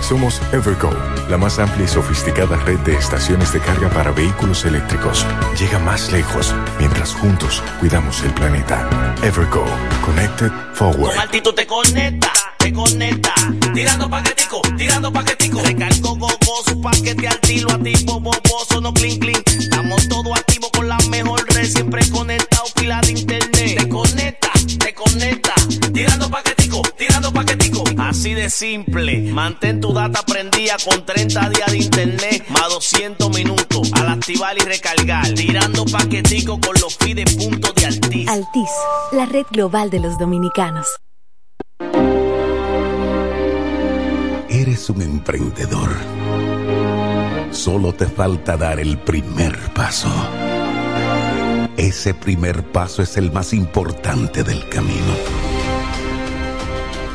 Somos Evergo, la más amplia y sofisticada red de estaciones de carga para vehículos eléctricos. Llega más lejos mientras juntos cuidamos el planeta. Evergo, Connected Forward. Con te conecta, te conecta. Tirando paquetico, tirando paquetico. Recargo gogoso, paquete al tiro, activo, boboso, no clean clean. Estamos todos activos con la mejor red, siempre conectado, pila de internet. Te conecta, te conecta. Tirando paquetico, tirando paquetico. Así de simple. Mantén tu data prendida con 30 días de internet más 200 minutos al activar y recargar. Tirando paquetico con los fide puntos de Altis. Altis, la red global de los dominicanos. Eres un emprendedor. Solo te falta dar el primer paso. Ese primer paso es el más importante del camino.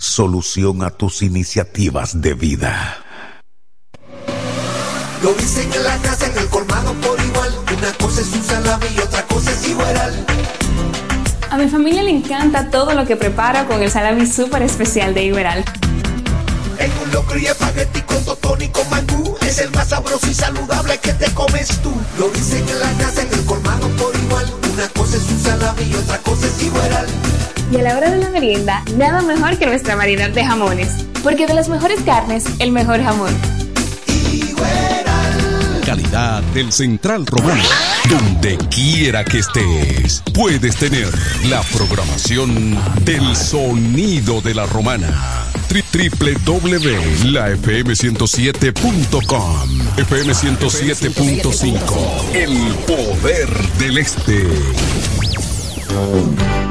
solución a tus iniciativas de vida. Lo dicen en la casa, en el colmado por igual. Una cosa es un salami y otra cosa es igual. A mi familia le encanta todo lo que prepara con el salami súper especial de Iberal. En un locro y espagueti con totón y con mangú Es el más sabroso y saludable que te comes tú Lo dicen en la casa, en el colmado por igual Una cosa es un salami y otra cosa es igual Y a la hora de la merienda, nada mejor que nuestra variedad de jamones Porque de las mejores carnes, el mejor jamón Calidad del Central Romano. Donde quiera que estés, puedes tener la programación del sonido de la romana. www.lafm107.com FM 107.5 El poder del este.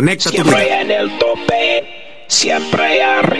Tu Siempre vida. en el tope, siempre arriba.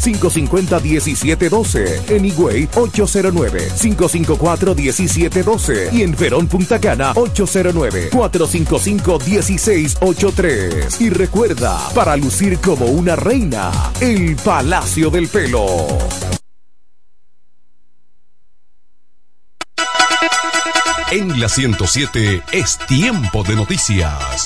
550-1712. En Higüey, 809-554-1712. Y en Verón Punta Cana, 809-455-1683. Y recuerda, para lucir como una reina, el Palacio del Pelo. En la 107 es tiempo de noticias.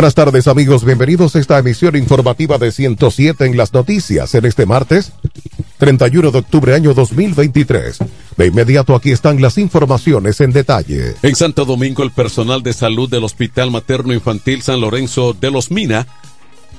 Buenas tardes amigos, bienvenidos a esta emisión informativa de 107 en las noticias en este martes 31 de octubre año 2023. De inmediato aquí están las informaciones en detalle. En Santo Domingo el personal de salud del Hospital Materno Infantil San Lorenzo de los Mina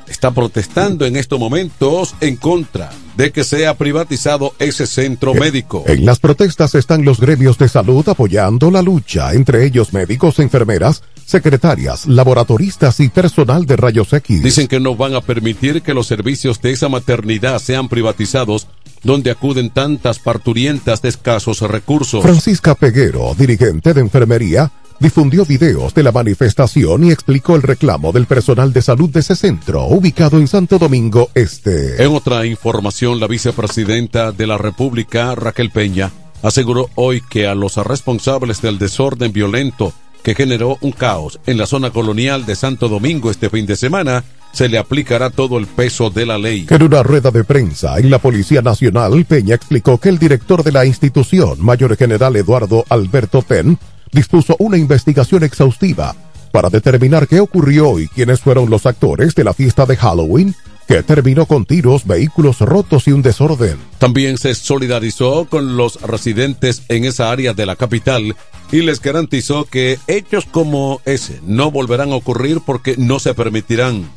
está protestando en estos momentos en contra de que sea privatizado ese centro médico. En las protestas están los gremios de salud apoyando la lucha, entre ellos médicos, enfermeras, secretarias, laboratoristas y personal de rayos X. Dicen que no van a permitir que los servicios de esa maternidad sean privatizados donde acuden tantas parturientas de escasos recursos. Francisca Peguero, dirigente de enfermería, difundió videos de la manifestación y explicó el reclamo del personal de salud de ese centro, ubicado en Santo Domingo Este. En otra información, la vicepresidenta de la República, Raquel Peña, aseguró hoy que a los responsables del desorden violento que generó un caos en la zona colonial de Santo Domingo este fin de semana, se le aplicará todo el peso de la ley. En una rueda de prensa en la Policía Nacional, Peña explicó que el director de la institución, Mayor General Eduardo Alberto Ten, dispuso una investigación exhaustiva para determinar qué ocurrió y quiénes fueron los actores de la fiesta de Halloween que terminó con tiros, vehículos rotos y un desorden. También se solidarizó con los residentes en esa área de la capital y les garantizó que hechos como ese no volverán a ocurrir porque no se permitirán.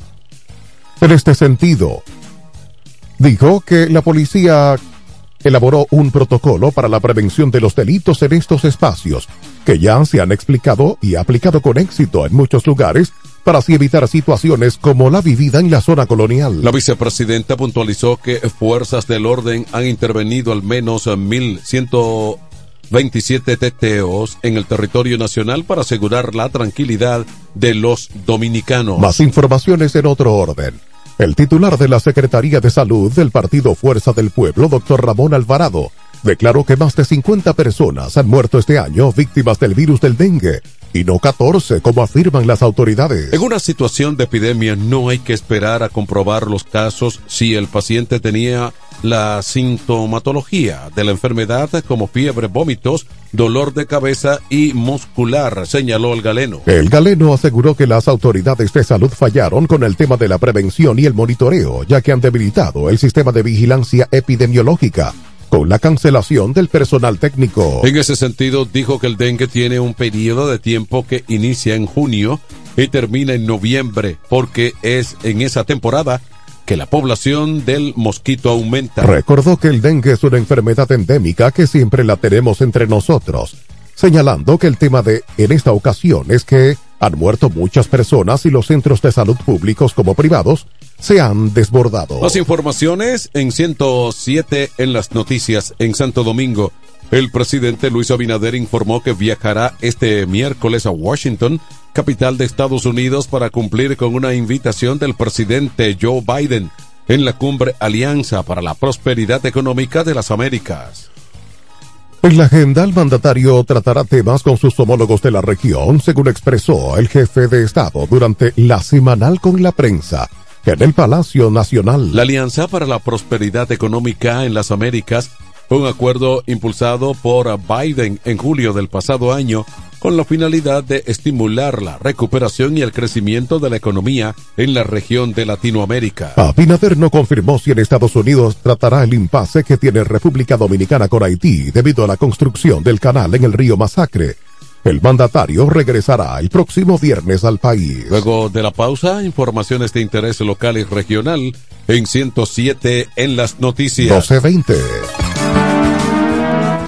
En este sentido, dijo que la policía elaboró un protocolo para la prevención de los delitos en estos espacios, que ya se han explicado y aplicado con éxito en muchos lugares para así evitar situaciones como la vivida en la zona colonial. La vicepresidenta puntualizó que fuerzas del orden han intervenido al menos 1.127 teteos en el territorio nacional para asegurar la tranquilidad de los dominicanos. Más informaciones en otro orden. El titular de la Secretaría de Salud del Partido Fuerza del Pueblo, doctor Ramón Alvarado, declaró que más de 50 personas han muerto este año víctimas del virus del dengue y no 14 como afirman las autoridades. En una situación de epidemia no hay que esperar a comprobar los casos si el paciente tenía la sintomatología de la enfermedad como fiebre, vómitos, dolor de cabeza y muscular, señaló el galeno. El galeno aseguró que las autoridades de salud fallaron con el tema de la prevención y el monitoreo, ya que han debilitado el sistema de vigilancia epidemiológica con la cancelación del personal técnico. En ese sentido, dijo que el dengue tiene un periodo de tiempo que inicia en junio y termina en noviembre, porque es en esa temporada que la población del mosquito aumenta. Recordó que el dengue es una enfermedad endémica que siempre la tenemos entre nosotros, señalando que el tema de en esta ocasión es que han muerto muchas personas y los centros de salud públicos como privados se han desbordado. Las informaciones en 107 en las noticias en Santo Domingo. El presidente Luis Abinader informó que viajará este miércoles a Washington, capital de Estados Unidos, para cumplir con una invitación del presidente Joe Biden en la cumbre Alianza para la Prosperidad Económica de las Américas. En la agenda, el mandatario tratará temas con sus homólogos de la región, según expresó el jefe de Estado durante la semanal con la prensa en el Palacio Nacional. La Alianza para la Prosperidad Económica en las Américas un acuerdo impulsado por Biden en julio del pasado año con la finalidad de estimular la recuperación y el crecimiento de la economía en la región de Latinoamérica. Abinader no confirmó si en Estados Unidos tratará el impasse que tiene República Dominicana con Haití debido a la construcción del canal en el río Masacre. El mandatario regresará el próximo viernes al país. Luego de la pausa, informaciones de interés local y regional en 107 en las noticias. 1220.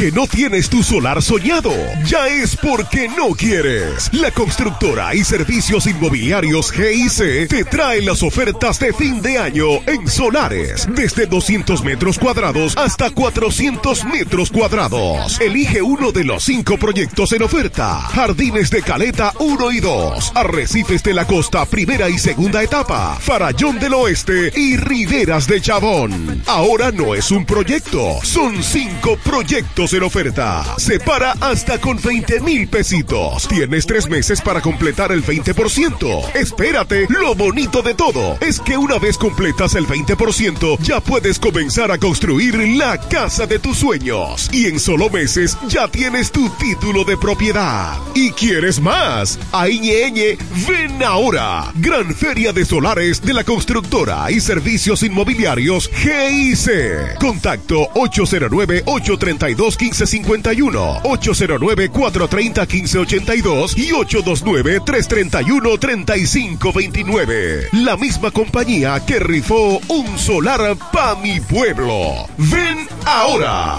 Que no tienes tu solar soñado, ya es porque no quieres. La constructora y servicios inmobiliarios GIC te trae las ofertas de fin de año en solares, desde 200 metros cuadrados hasta 400 metros cuadrados. Elige uno de los cinco proyectos en oferta. Jardines de Caleta 1 y 2, Arrecifes de la Costa primera y segunda etapa, Farallón del Oeste y Riberas de Chabón. Ahora no es un proyecto, son cinco proyectos en oferta. Separa hasta con 20 mil pesitos. Tienes tres meses para completar el 20%. Espérate, lo bonito de todo es que una vez completas el 20%, ya puedes comenzar a construir la casa de tus sueños. Y en solo meses ya tienes tu título de propiedad. ¿Y quieres más? Ahí ñeñe, ven ahora. Gran Feria de Solares de la Constructora y Servicios Inmobiliarios GIC. Contacto 809-832-1551, 809-430-1582 y 829-331-3529. La misma compañía que rifó un solar pa' mi pueblo. Ven ahora.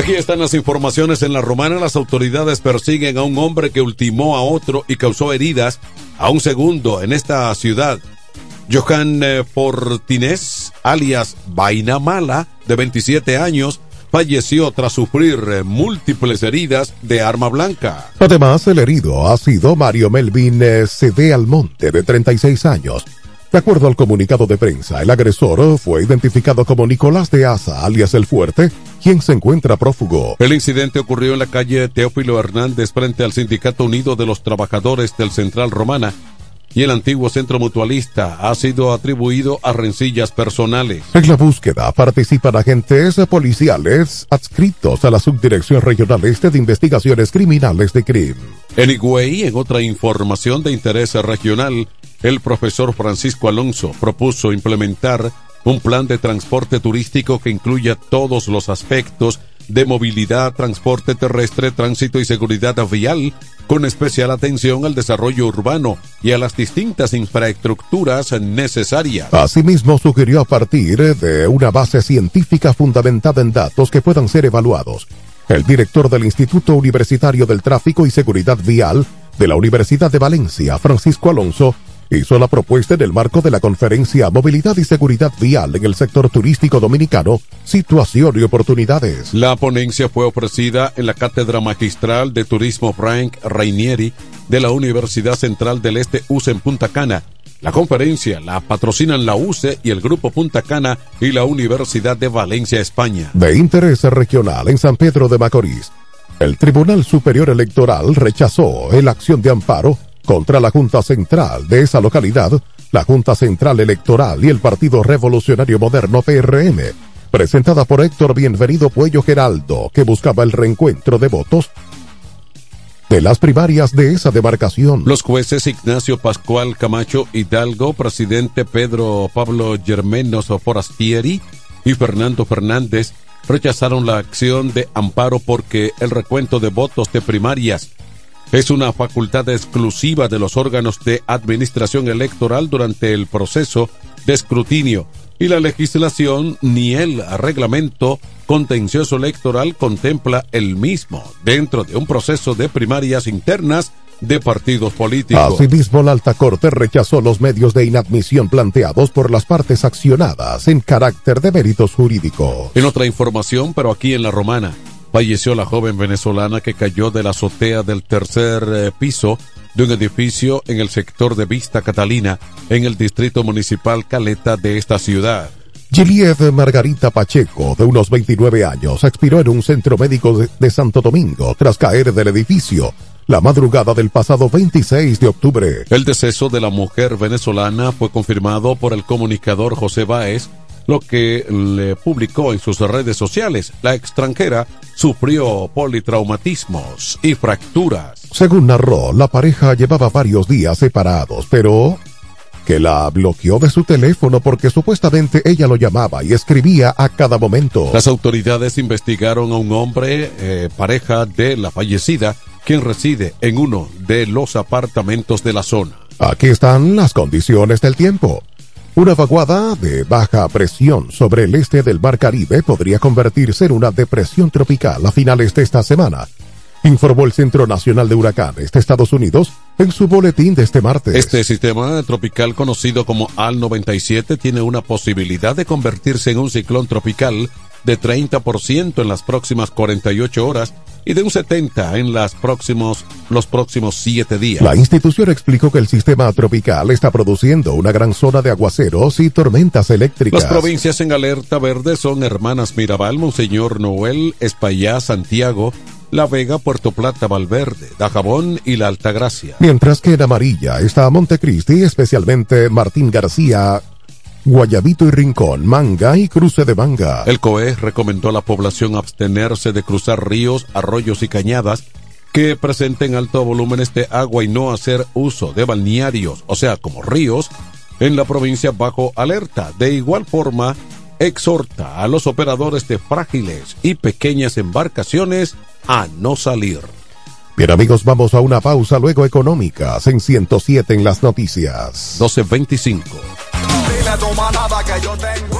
Aquí están las informaciones en la romana. Las autoridades persiguen a un hombre que ultimó a otro y causó heridas a un segundo en esta ciudad. Johan eh, Fortinés, alias Vaina Mala, de 27 años, falleció tras sufrir eh, múltiples heridas de arma blanca. Además, el herido ha sido Mario Melvin eh, Cede Almonte, de 36 años. De acuerdo al comunicado de prensa, el agresor fue identificado como Nicolás de Asa, alias El Fuerte, quien se encuentra prófugo. El incidente ocurrió en la calle Teófilo Hernández frente al Sindicato Unido de los Trabajadores del Central Romana y el antiguo centro mutualista ha sido atribuido a rencillas personales. En la búsqueda participan agentes policiales adscritos a la Subdirección Regional Este de Investigaciones Criminales de CRIM. En Higüey, en otra información de interés regional, el profesor Francisco Alonso propuso implementar un plan de transporte turístico que incluya todos los aspectos de movilidad, transporte terrestre, tránsito y seguridad vial, con especial atención al desarrollo urbano y a las distintas infraestructuras necesarias. Asimismo, sugirió a partir de una base científica fundamentada en datos que puedan ser evaluados. El director del Instituto Universitario del Tráfico y Seguridad Vial de la Universidad de Valencia, Francisco Alonso, hizo la propuesta en el marco de la conferencia Movilidad y Seguridad Vial en el sector turístico dominicano, Situación y Oportunidades. La ponencia fue ofrecida en la Cátedra Magistral de Turismo Frank Rainieri de la Universidad Central del Este UCE en Punta Cana. La conferencia la patrocinan la UCE y el Grupo Punta Cana y la Universidad de Valencia, España. De interés regional en San Pedro de Macorís. El Tribunal Superior Electoral rechazó la acción de amparo contra la Junta Central de esa localidad, la Junta Central Electoral y el Partido Revolucionario Moderno PRM, presentada por Héctor Bienvenido Puello Geraldo, que buscaba el reencuentro de votos de las primarias de esa demarcación. Los jueces Ignacio Pascual Camacho Hidalgo, presidente Pedro Pablo Germenos Forastieri y Fernando Fernández rechazaron la acción de amparo porque el recuento de votos de primarias es una facultad exclusiva de los órganos de administración electoral durante el proceso de escrutinio y la legislación ni el reglamento contencioso electoral contempla el mismo dentro de un proceso de primarias internas de partidos políticos. Asimismo, la alta corte rechazó los medios de inadmisión planteados por las partes accionadas en carácter de méritos jurídicos. En otra información, pero aquí en la romana, falleció la joven venezolana que cayó de la azotea del tercer eh, piso de un edificio en el sector de Vista Catalina, en el distrito municipal Caleta de esta ciudad. Gilliet Margarita Pacheco, de unos 29 años, expiró en un centro médico de, de Santo Domingo tras caer del edificio la madrugada del pasado 26 de octubre. El deceso de la mujer venezolana fue confirmado por el comunicador José Báez, lo que le publicó en sus redes sociales. La extranjera sufrió politraumatismos y fracturas. Según narró, la pareja llevaba varios días separados, pero que la bloqueó de su teléfono porque supuestamente ella lo llamaba y escribía a cada momento. Las autoridades investigaron a un hombre, eh, pareja de la fallecida, quien reside en uno de los apartamentos de la zona. Aquí están las condiciones del tiempo. Una vaguada de baja presión sobre el este del Mar Caribe podría convertirse en una depresión tropical a finales de esta semana, informó el Centro Nacional de Huracanes de Estados Unidos en su boletín de este martes. Este sistema tropical conocido como AL-97 tiene una posibilidad de convertirse en un ciclón tropical de 30% en las próximas 48 horas y de un 70 en las próximos, los próximos 7 días. La institución explicó que el sistema tropical está produciendo una gran zona de aguaceros y tormentas eléctricas. Las provincias en alerta verde son Hermanas Mirabal, Monseñor Noel, Espaillá, Santiago, La Vega, Puerto Plata, Valverde, Dajabón y La Altagracia. Mientras que en amarilla está Montecristi, especialmente Martín García, Guayabito y Rincón, Manga y Cruce de Manga. El COE recomendó a la población abstenerse de cruzar ríos, arroyos y cañadas que presenten alto volúmenes de agua y no hacer uso de balnearios, o sea, como ríos, en la provincia bajo alerta. De igual forma, exhorta a los operadores de frágiles y pequeñas embarcaciones a no salir. Bien amigos, vamos a una pausa luego económicas en 107 en las noticias. 1225. En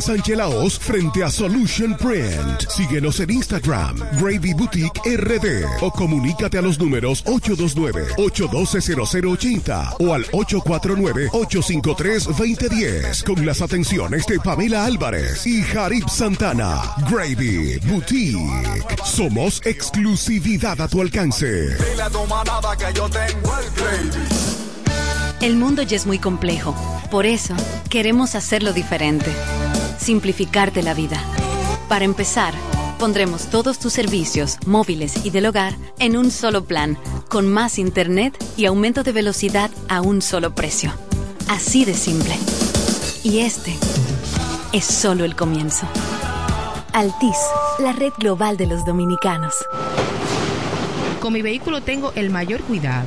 Sánchez Laos, frente a Solution Print. Síguenos en Instagram, Gravy Boutique RD o comunícate a los números 829-812-0080 o al 849-853-2010 con las atenciones de Pamela Álvarez y Jarib Santana. Gravy Boutique. Somos exclusividad a tu alcance. El mundo ya es muy complejo. Por eso, queremos hacerlo diferente. Simplificarte la vida. Para empezar, pondremos todos tus servicios, móviles y del hogar, en un solo plan, con más internet y aumento de velocidad a un solo precio. Así de simple. Y este es solo el comienzo. Altis, la red global de los dominicanos. Con mi vehículo tengo el mayor cuidado.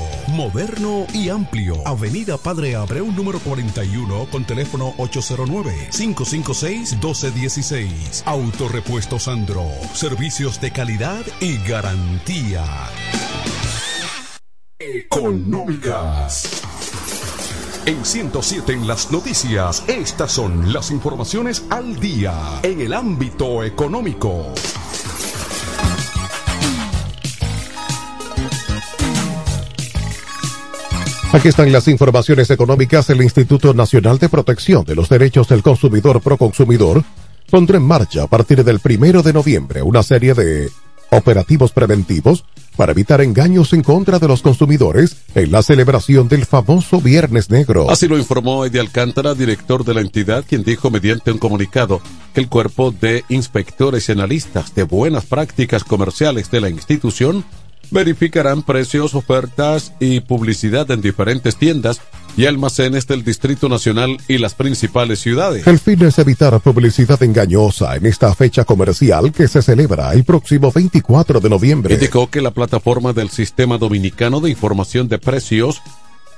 Moderno y amplio. Avenida Padre Abreu número 41 con teléfono 809-556-1216. Autorepuesto Sandro. Servicios de calidad y garantía. Económicas. En 107 en las noticias, estas son las informaciones al día en el ámbito económico. Aquí están las informaciones económicas. El Instituto Nacional de Protección de los Derechos del Consumidor Proconsumidor pondrá en marcha a partir del primero de noviembre una serie de operativos preventivos para evitar engaños en contra de los consumidores en la celebración del famoso Viernes Negro. Así lo informó Eddie Alcántara, director de la entidad, quien dijo mediante un comunicado que el cuerpo de inspectores y analistas de buenas prácticas comerciales de la institución verificarán precios, ofertas y publicidad en diferentes tiendas y almacenes del Distrito Nacional y las principales ciudades. El fin es evitar publicidad engañosa en esta fecha comercial que se celebra el próximo 24 de noviembre. Indicó que la plataforma del Sistema Dominicano de Información de Precios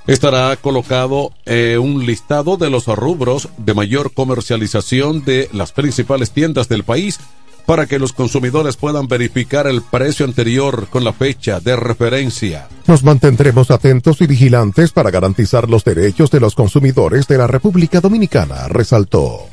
estará colocado eh, un listado de los rubros de mayor comercialización de las principales tiendas del país para que los consumidores puedan verificar el precio anterior con la fecha de referencia. Nos mantendremos atentos y vigilantes para garantizar los derechos de los consumidores de la República Dominicana, resaltó.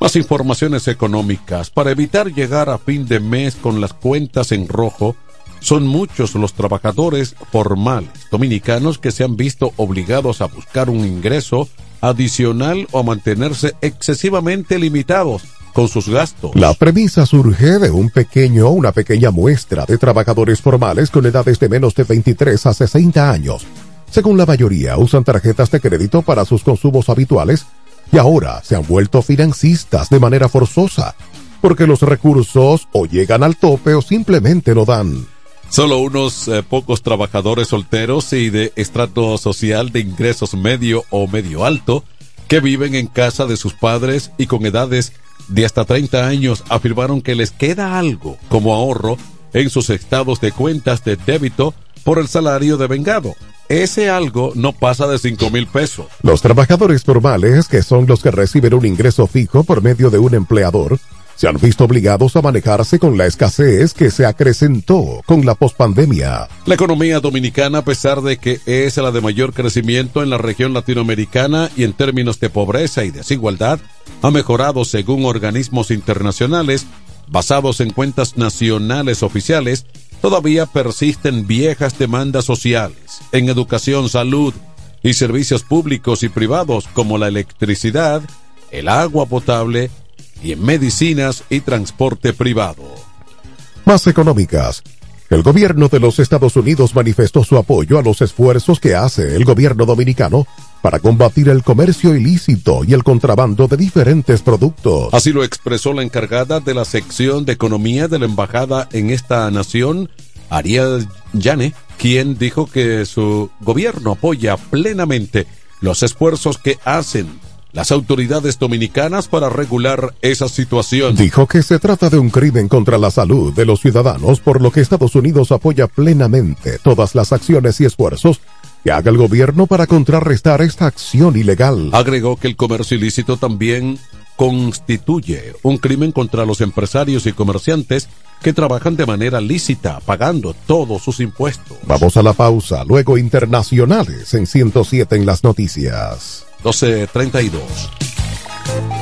Más informaciones económicas. Para evitar llegar a fin de mes con las cuentas en rojo, son muchos los trabajadores formales dominicanos que se han visto obligados a buscar un ingreso adicional o a mantenerse excesivamente limitados con sus gastos. La premisa surge de un pequeño, una pequeña muestra de trabajadores formales con edades de menos de 23 a 60 años. Según la mayoría, usan tarjetas de crédito para sus consumos habituales y ahora se han vuelto financistas de manera forzosa, porque los recursos o llegan al tope o simplemente no dan. Solo unos eh, pocos trabajadores solteros y de estrato social de ingresos medio o medio alto que viven en casa de sus padres y con edades de hasta 30 años afirmaron que les queda algo como ahorro en sus estados de cuentas de débito por el salario de vengado. Ese algo no pasa de 5 mil pesos. Los trabajadores formales, que son los que reciben un ingreso fijo por medio de un empleador, se han visto obligados a manejarse con la escasez que se acrecentó con la pospandemia. La economía dominicana, a pesar de que es la de mayor crecimiento en la región latinoamericana y en términos de pobreza y desigualdad, ha mejorado según organismos internacionales basados en cuentas nacionales oficiales, todavía persisten viejas demandas sociales en educación, salud y servicios públicos y privados como la electricidad, el agua potable, y en medicinas y transporte privado. Más económicas. El gobierno de los Estados Unidos manifestó su apoyo a los esfuerzos que hace el gobierno dominicano para combatir el comercio ilícito y el contrabando de diferentes productos. Así lo expresó la encargada de la sección de economía de la embajada en esta nación, Ariel Yane, quien dijo que su gobierno apoya plenamente los esfuerzos que hacen las autoridades dominicanas para regular esa situación. Dijo que se trata de un crimen contra la salud de los ciudadanos, por lo que Estados Unidos apoya plenamente todas las acciones y esfuerzos que haga el gobierno para contrarrestar esta acción ilegal. Agregó que el comercio ilícito también constituye un crimen contra los empresarios y comerciantes que trabajan de manera lícita, pagando todos sus impuestos. Vamos a la pausa, luego internacionales en 107 en las noticias. 1232.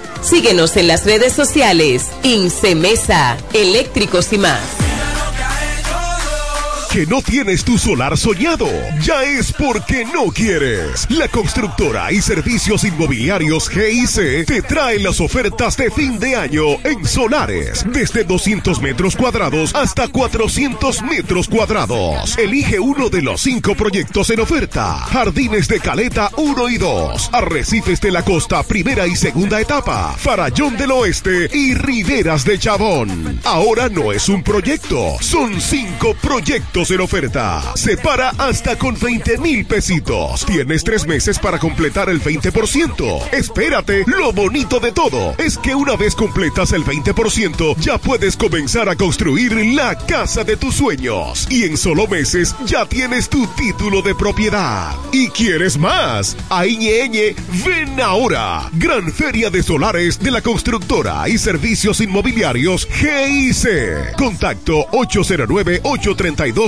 Síguenos en las redes sociales. Incemesa, eléctricos y más que no tienes tu solar soñado, ya es porque no quieres. La constructora y servicios inmobiliarios GIC te trae las ofertas de fin de año en solares, desde 200 metros cuadrados hasta 400 metros cuadrados. Elige uno de los cinco proyectos en oferta. Jardines de Caleta 1 y 2, Arrecifes de la Costa primera y segunda etapa, Farallón del Oeste y Riberas de Chabón. Ahora no es un proyecto, son cinco proyectos en oferta. Separa hasta con 20 mil pesitos. Tienes tres meses para completar el 20%. Espérate, lo bonito de todo es que una vez completas el 20%, ya puedes comenzar a construir la casa de tus sueños. Y en solo meses ya tienes tu título de propiedad. ¿Y quieres más? Ahí ñeñe, ven ahora. Gran Feria de Solares de la Constructora y Servicios Inmobiliarios GIC. Contacto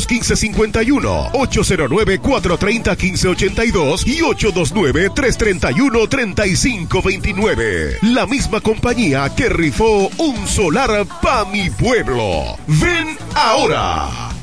809-832-1551, 809-430-1582 y 829-331-3529. La misma compañía que rifó un solar pa' mi pueblo. Ven ahora.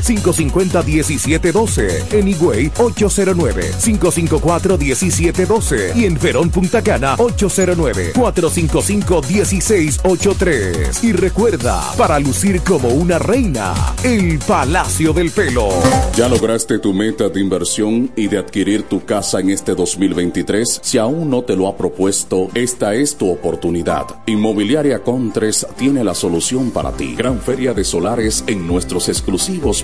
550-1712. En Higüey, 809-554-1712. Y en Verón Punta Cana, 809-455-1683. Y recuerda, para lucir como una reina, el Palacio del Pelo. ¿Ya lograste tu meta de inversión y de adquirir tu casa en este 2023? Si aún no te lo ha propuesto, esta es tu oportunidad. Inmobiliaria Contres tiene la solución para ti. Gran feria de solares en nuestros exclusivos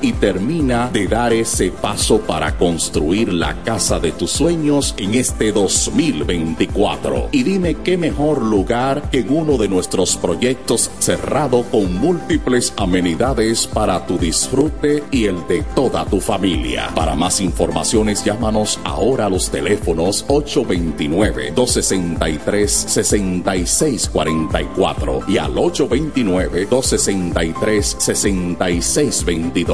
y termina de dar ese paso para construir la casa de tus sueños en este 2024. Y dime qué mejor lugar que en uno de nuestros proyectos cerrado con múltiples amenidades para tu disfrute y el de toda tu familia. Para más informaciones llámanos ahora a los teléfonos 829-263-6644 y al 829-263-6622.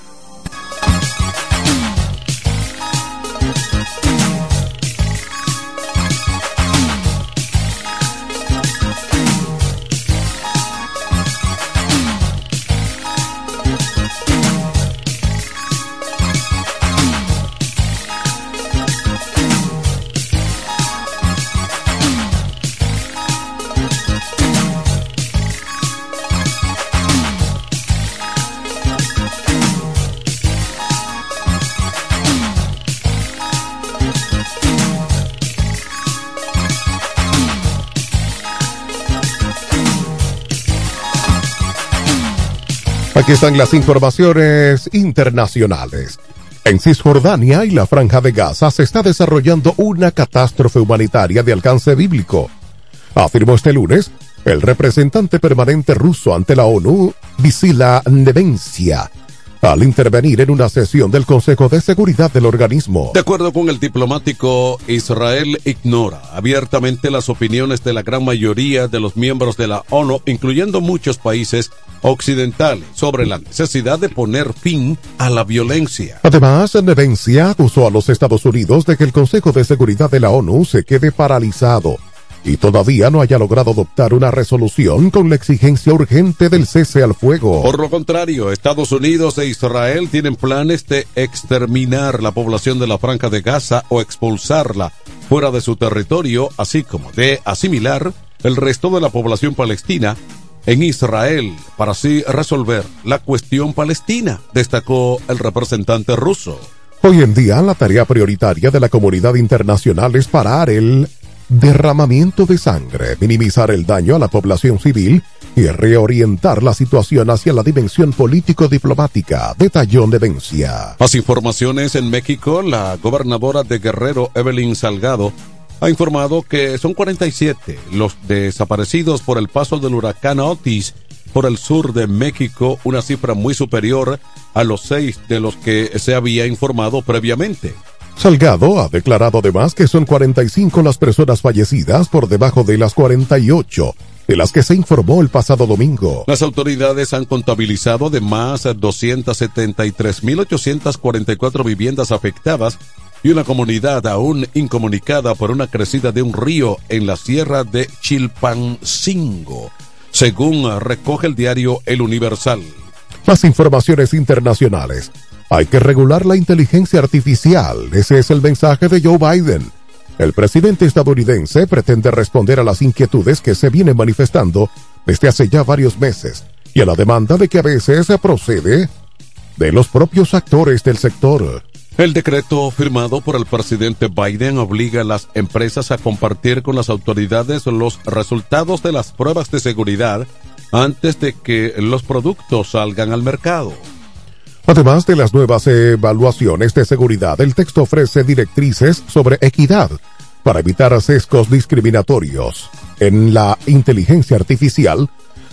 Aquí están las informaciones internacionales. En Cisjordania y la Franja de Gaza se está desarrollando una catástrofe humanitaria de alcance bíblico. Afirmó este lunes el representante permanente ruso ante la ONU, Visila Nevencia, al intervenir en una sesión del Consejo de Seguridad del organismo. De acuerdo con el diplomático, Israel ignora abiertamente las opiniones de la gran mayoría de los miembros de la ONU, incluyendo muchos países occidentales, sobre la necesidad de poner fin a la violencia. Además, Nevencia acusó a los Estados Unidos de que el Consejo de Seguridad de la ONU se quede paralizado y todavía no haya logrado adoptar una resolución con la exigencia urgente del cese al fuego. Por lo contrario, Estados Unidos e Israel tienen planes de exterminar la población de la Franja de Gaza o expulsarla fuera de su territorio, así como de asimilar el resto de la población palestina en Israel para así resolver la cuestión palestina, destacó el representante ruso. Hoy en día la tarea prioritaria de la comunidad internacional es parar el derramamiento de sangre, minimizar el daño a la población civil y reorientar la situación hacia la dimensión político-diplomática, detalló Nevencia. Más informaciones en México, la gobernadora de Guerrero, Evelyn Salgado, ha informado que son 47 los desaparecidos por el paso del huracán Otis por el sur de México, una cifra muy superior a los seis de los que se había informado previamente. Salgado ha declarado además que son 45 las personas fallecidas por debajo de las 48 de las que se informó el pasado domingo. Las autoridades han contabilizado de más 273.844 viviendas afectadas y una comunidad aún incomunicada por una crecida de un río en la sierra de Chilpancingo, según recoge el diario El Universal. Más informaciones internacionales. Hay que regular la inteligencia artificial. Ese es el mensaje de Joe Biden. El presidente estadounidense pretende responder a las inquietudes que se vienen manifestando desde hace ya varios meses y a la demanda de que a veces se procede de los propios actores del sector. El decreto firmado por el presidente Biden obliga a las empresas a compartir con las autoridades los resultados de las pruebas de seguridad antes de que los productos salgan al mercado. Además de las nuevas evaluaciones de seguridad, el texto ofrece directrices sobre equidad para evitar sesgos discriminatorios. En la inteligencia artificial,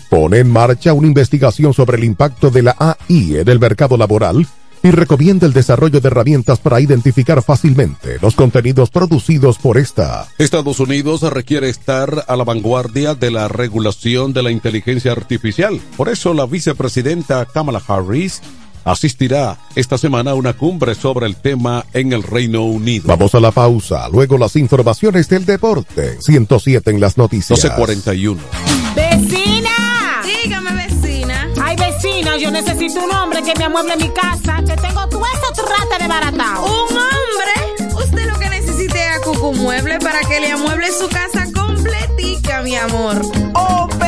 pone en marcha una investigación sobre el impacto de la AI en el mercado laboral y recomienda el desarrollo de herramientas para identificar fácilmente los contenidos producidos por esta. Estados Unidos requiere estar a la vanguardia de la regulación de la inteligencia artificial. Por eso la vicepresidenta Kamala Harris asistirá esta semana a una cumbre sobre el tema en el Reino Unido. Vamos a la pausa, luego las informaciones del deporte. 107 en las noticias. 1241. ¡Vecina! Dígame, vecina. Ay, vecina, yo necesito un hombre que me amueble mi casa, que tengo todo eso trata de baratado. ¿Un hombre? Usted lo que necesite es a Cucu Mueble para que le amueble su casa completica, mi amor. Oh, pero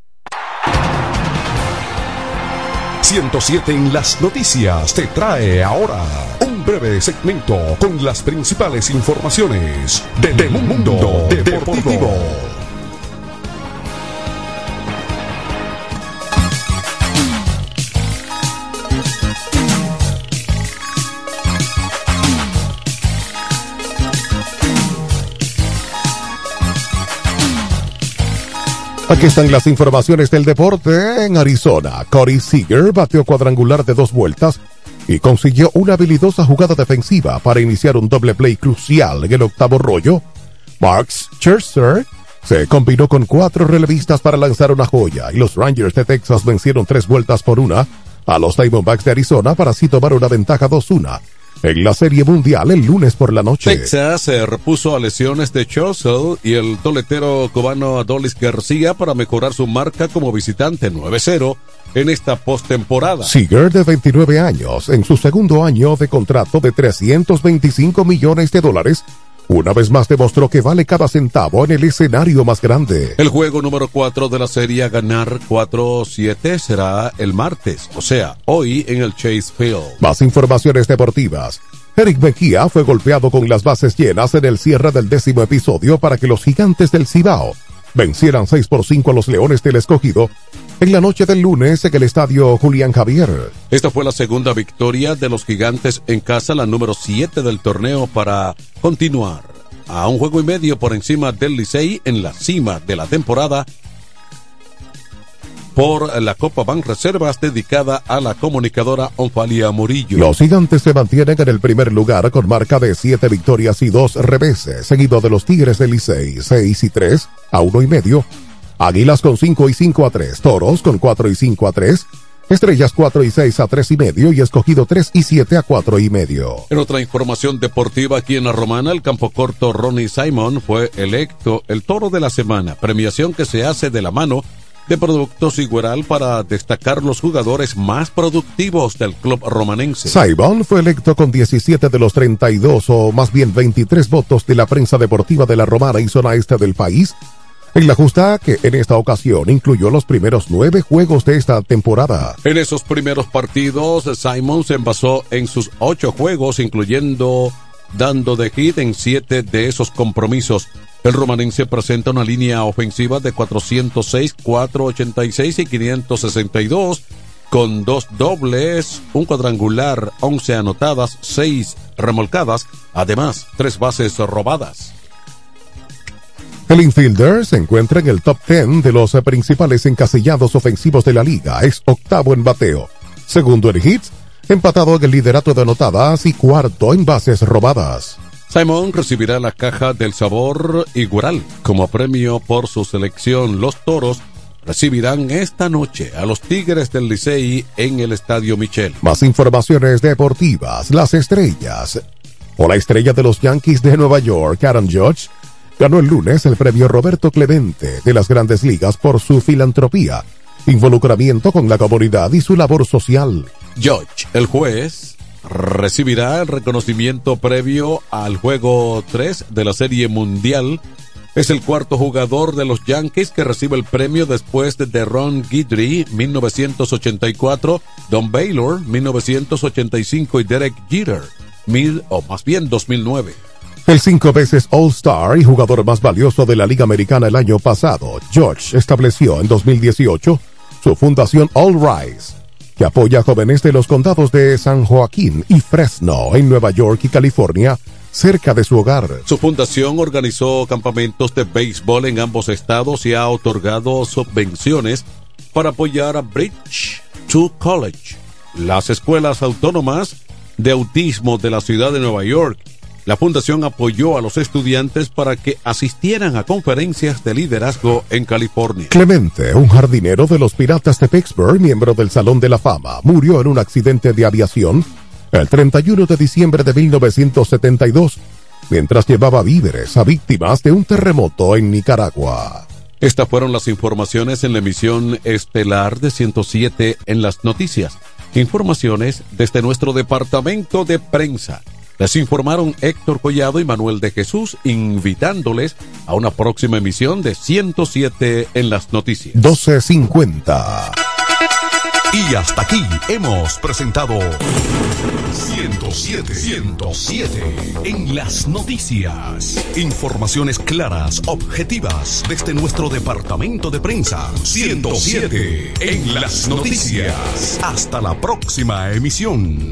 107 en las noticias te trae ahora un breve segmento con las principales informaciones del mundo deportivo. Aquí están las informaciones del deporte en Arizona. Corey Seager batió cuadrangular de dos vueltas y consiguió una habilidosa jugada defensiva para iniciar un doble play crucial en el octavo rollo. Marks Scherzer se combinó con cuatro relevistas para lanzar una joya y los Rangers de Texas vencieron tres vueltas por una a los Diamondbacks de Arizona para así tomar una ventaja 2-1 en la Serie Mundial el lunes por la noche. Texas se repuso a lesiones de Churchill y el toletero cubano Adolis García para mejorar su marca como visitante 9-0 en esta postemporada. Seager, de 29 años, en su segundo año de contrato de 325 millones de dólares, una vez más demostró que vale cada centavo en el escenario más grande. El juego número 4 de la serie a ganar 4-7 será el martes, o sea, hoy en el Chase Field. Más informaciones deportivas. Eric Mejía fue golpeado con las bases llenas en el cierre del décimo episodio para que los gigantes del Cibao vencieran 6 por 5 a los Leones del Escogido en la noche del lunes en el estadio Julián Javier. Esta fue la segunda victoria de los gigantes en casa, la número 7 del torneo para continuar a un juego y medio por encima del Licey en la cima de la temporada por la Copa Ban Reservas dedicada a la comunicadora Onfalia Murillo. Los gigantes se mantienen en el primer lugar con marca de 7 victorias y 2 reveses, seguido de los Tigres del Licey 6 y 3 a 1 y medio, Águilas con 5 y 5 a 3, Toros con 4 y 5 a 3, Estrellas 4 y 6 a 3 y medio y escogido 3 y 7 a 4 y medio. En otra información deportiva aquí en la Romana, el campo corto Ronnie Simon fue electo el toro de la semana, premiación que se hace de la mano de Productos Igueral para destacar los jugadores más productivos del club romanense. Simon fue electo con 17 de los 32 o más bien 23 votos de la prensa deportiva de la Romana y zona este del país en la justa que en esta ocasión incluyó los primeros nueve juegos de esta temporada. En esos primeros partidos, Simon se envasó en sus ocho juegos, incluyendo dando de hit en siete de esos compromisos. El romanense presenta una línea ofensiva de 406, 486 y 562, con dos dobles, un cuadrangular, 11 anotadas, 6 remolcadas, además tres bases robadas. El infielder se encuentra en el top 10 de los principales encasillados ofensivos de la liga. Es octavo en bateo, segundo en hits, empatado en el liderato de anotadas y cuarto en bases robadas. Simon recibirá la caja del sabor Igual como premio por su selección. Los toros recibirán esta noche a los Tigres del Licey en el Estadio Michel. Más informaciones deportivas. Las estrellas. O la estrella de los Yankees de Nueva York, Aaron Judge, ganó el lunes el premio Roberto Clemente de las grandes ligas por su filantropía, involucramiento con la comunidad y su labor social. George, el juez, recibirá el reconocimiento previo al juego 3 de la Serie Mundial. Es el cuarto jugador de los Yankees que recibe el premio después de Ron Guidry, 1984, Don Baylor, 1985 y Derek Jeter, mil, o más bien 2009. El cinco veces All-Star y jugador más valioso de la Liga Americana el año pasado, George estableció en 2018 su fundación All Rise, que apoya a jóvenes de los condados de San Joaquín y Fresno en Nueva York y California cerca de su hogar. Su fundación organizó campamentos de béisbol en ambos estados y ha otorgado subvenciones para apoyar a Bridge to College, las escuelas autónomas de autismo de la ciudad de Nueva York. La fundación apoyó a los estudiantes para que asistieran a conferencias de liderazgo en California. Clemente, un jardinero de los Piratas de Pittsburgh, miembro del Salón de la Fama, murió en un accidente de aviación el 31 de diciembre de 1972, mientras llevaba víveres a víctimas de un terremoto en Nicaragua. Estas fueron las informaciones en la emisión estelar de 107 en las noticias. Informaciones desde nuestro departamento de prensa. Les informaron Héctor Collado y Manuel de Jesús, invitándoles a una próxima emisión de 107 en las noticias. 1250. Y hasta aquí hemos presentado 107, 107 en las noticias. Informaciones claras, objetivas desde nuestro departamento de prensa. 107 en las noticias. Hasta la próxima emisión.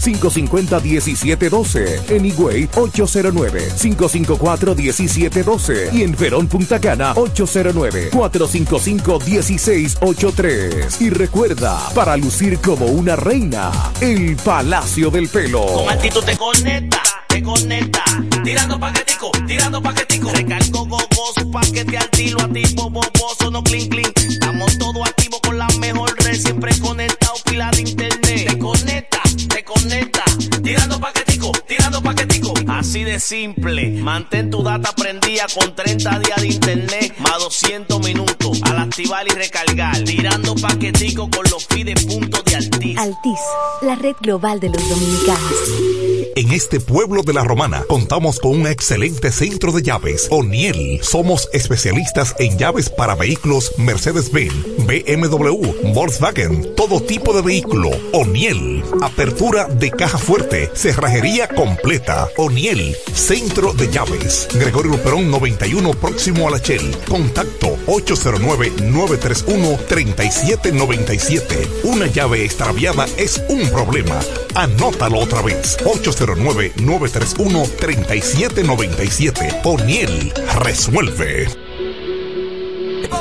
550-1712. En Higüey, 809-554-1712. Y en Verón Punta Cana, 809-455-1683. Y recuerda, para lucir como una reina, el Palacio del Pelo. Con actitud te conecta, te conecta. Tirando paquetico, tirando paquetico. Recargo gogoso, paquete al tiro, a tipo boboso, no clean clean. Estamos todos activos con la mejor red, siempre conectado, pila de internet. Te conecta, conecta. Tirando paquetico, tirando paquetico. Así de simple. Mantén tu data prendida con 30 días de internet más 200 minutos al activar y recargar. Tirando paquetico con los fides puntos de Altis. Altis, la red global de los dominicanos. En este pueblo de la Romana contamos con un excelente centro de llaves. O'Neill. Somos especialistas en llaves para vehículos Mercedes-Benz, BMW, Volkswagen, todo tipo de vehículo. O'Neill. Apertura de caja fuerte, cerrajería completa. O'Neill. Centro de llaves. Gregorio Luperón 91 próximo a la Shell. Contacto 809-931-3797. Una llave extraviada es un problema. Anótalo otra vez. 809-931-3797. O'Neill resuelve.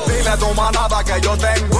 Dile tu manada que yo tengo.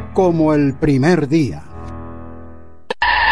como el primer día.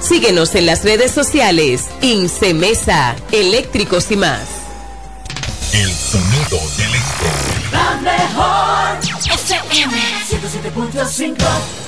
Síguenos en las redes sociales. Incemesa, eléctricos y más. El sonido del. La mejor FM 107.5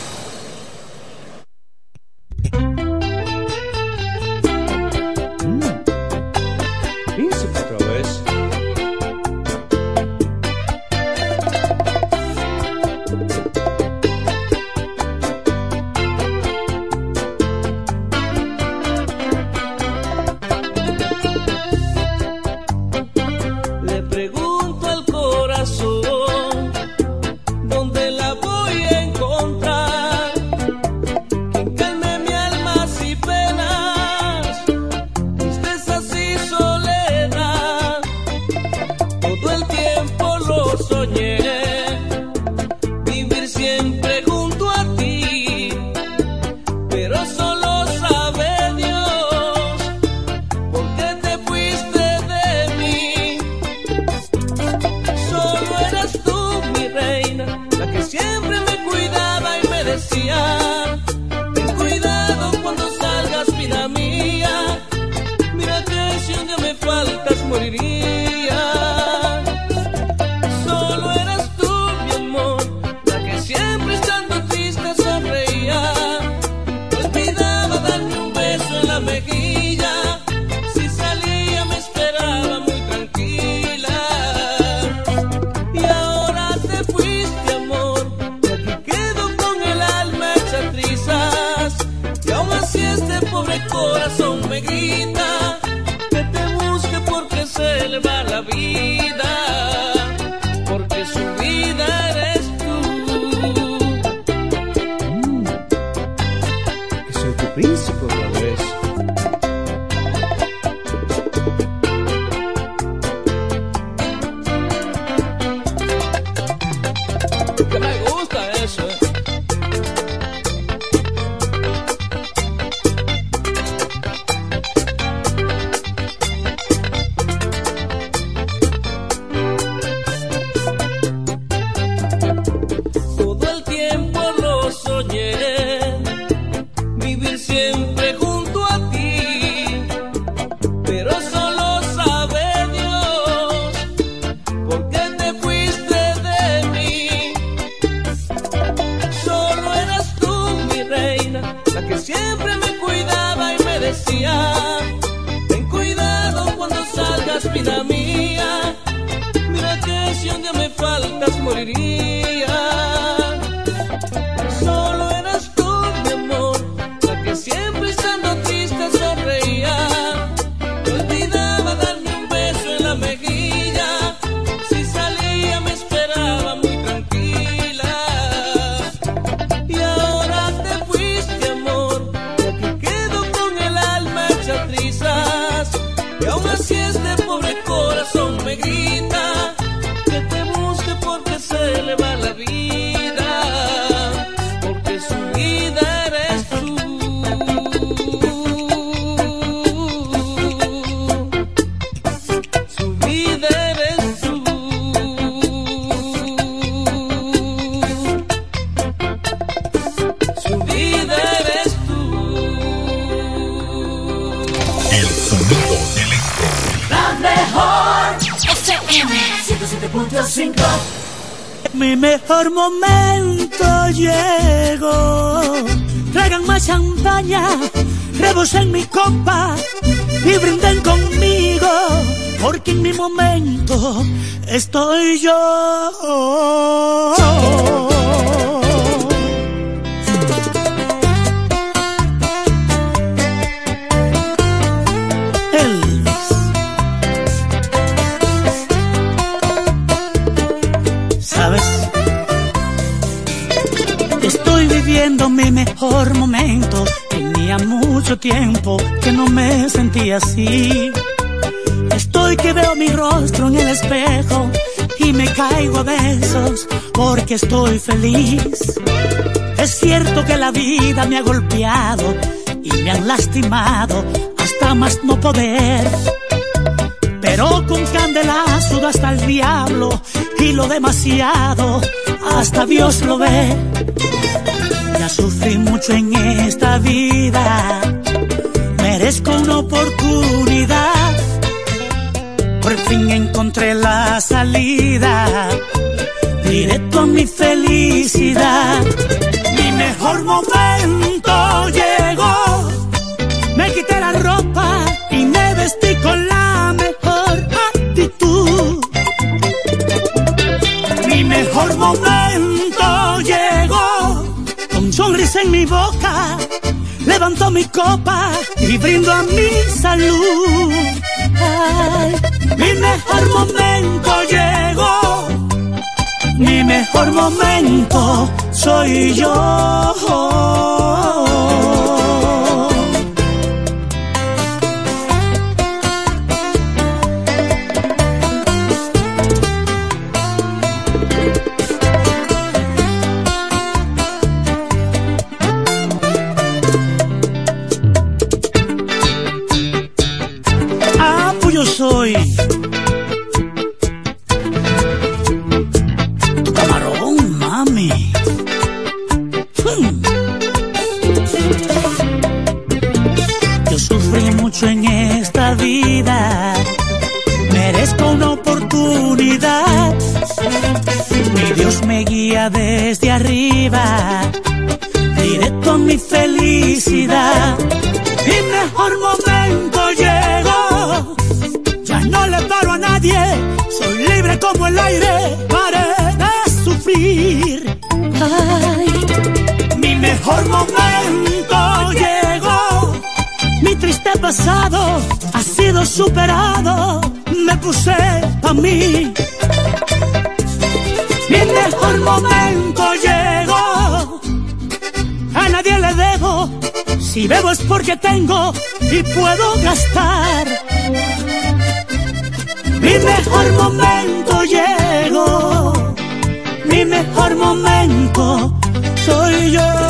champaña, rebosen mi copa y brinden conmigo, porque en mi momento estoy yo. Mi mejor momento. Tenía mucho tiempo que no me sentía así. Estoy que veo mi rostro en el espejo y me caigo a besos porque estoy feliz. Es cierto que la vida me ha golpeado y me han lastimado hasta más no poder. Pero con candelazo hasta el diablo y lo demasiado hasta Dios lo ve. Sufrí mucho en esta vida, merezco una oportunidad. Por fin encontré la salida, directo a mi felicidad. Mi mejor momento llegó, me quité la ropa y me vestí con la mejor actitud. Mi mejor momento sonrisa en mi boca, levanto mi copa y brindo a mi salud. Mi mejor momento llegó, mi mejor momento soy yo. Pasado ha sido superado, me puse a mí. Mi mejor momento llegó, a nadie le debo, si bebo es porque tengo y puedo gastar. Mi mejor momento llegó, mi mejor momento soy yo.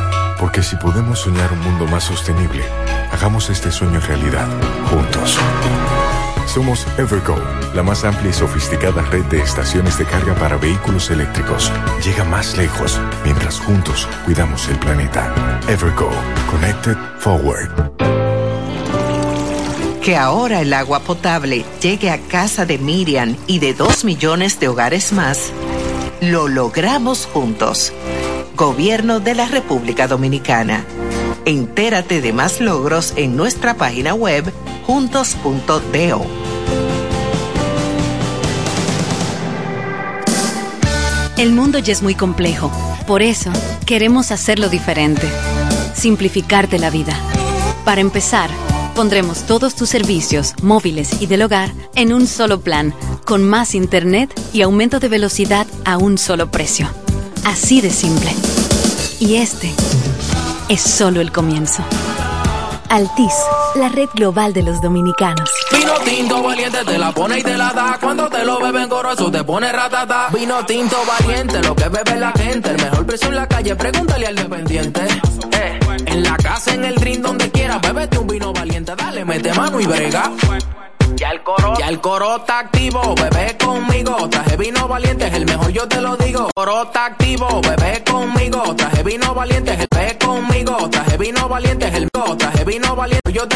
Porque si podemos soñar un mundo más sostenible, hagamos este sueño realidad, juntos. Somos Evergo, la más amplia y sofisticada red de estaciones de carga para vehículos eléctricos. Llega más lejos mientras juntos cuidamos el planeta. Evergo, Connected Forward. Que ahora el agua potable llegue a casa de Miriam y de dos millones de hogares más, lo logramos juntos. Gobierno de la República Dominicana. Entérate de más logros en nuestra página web juntos.do. El mundo ya es muy complejo. Por eso, queremos hacerlo diferente. Simplificarte la vida. Para empezar, pondremos todos tus servicios, móviles y del hogar, en un solo plan, con más internet y aumento de velocidad a un solo precio. Así de simple. Y este es solo el comienzo. Altis, la red global de los dominicanos. Vino tinto valiente te la pone y te la da. Cuando te lo beben goroso te pone ratata. Vino tinto valiente, lo que bebe la gente. El mejor precio en la calle, pregúntale al dependiente. Eh, en la casa, en el drink, donde quiera, bébete un vino valiente. Dale, mete mano y brega. Ya el coro, ya el coro está activo, bebé conmigo. Traje vino valiente, es el mejor, yo te lo digo. Coro está activo, bebé conmigo. Traje vino valiente, es el bebé conmigo. Traje vino valiente, es el traje vino valiente,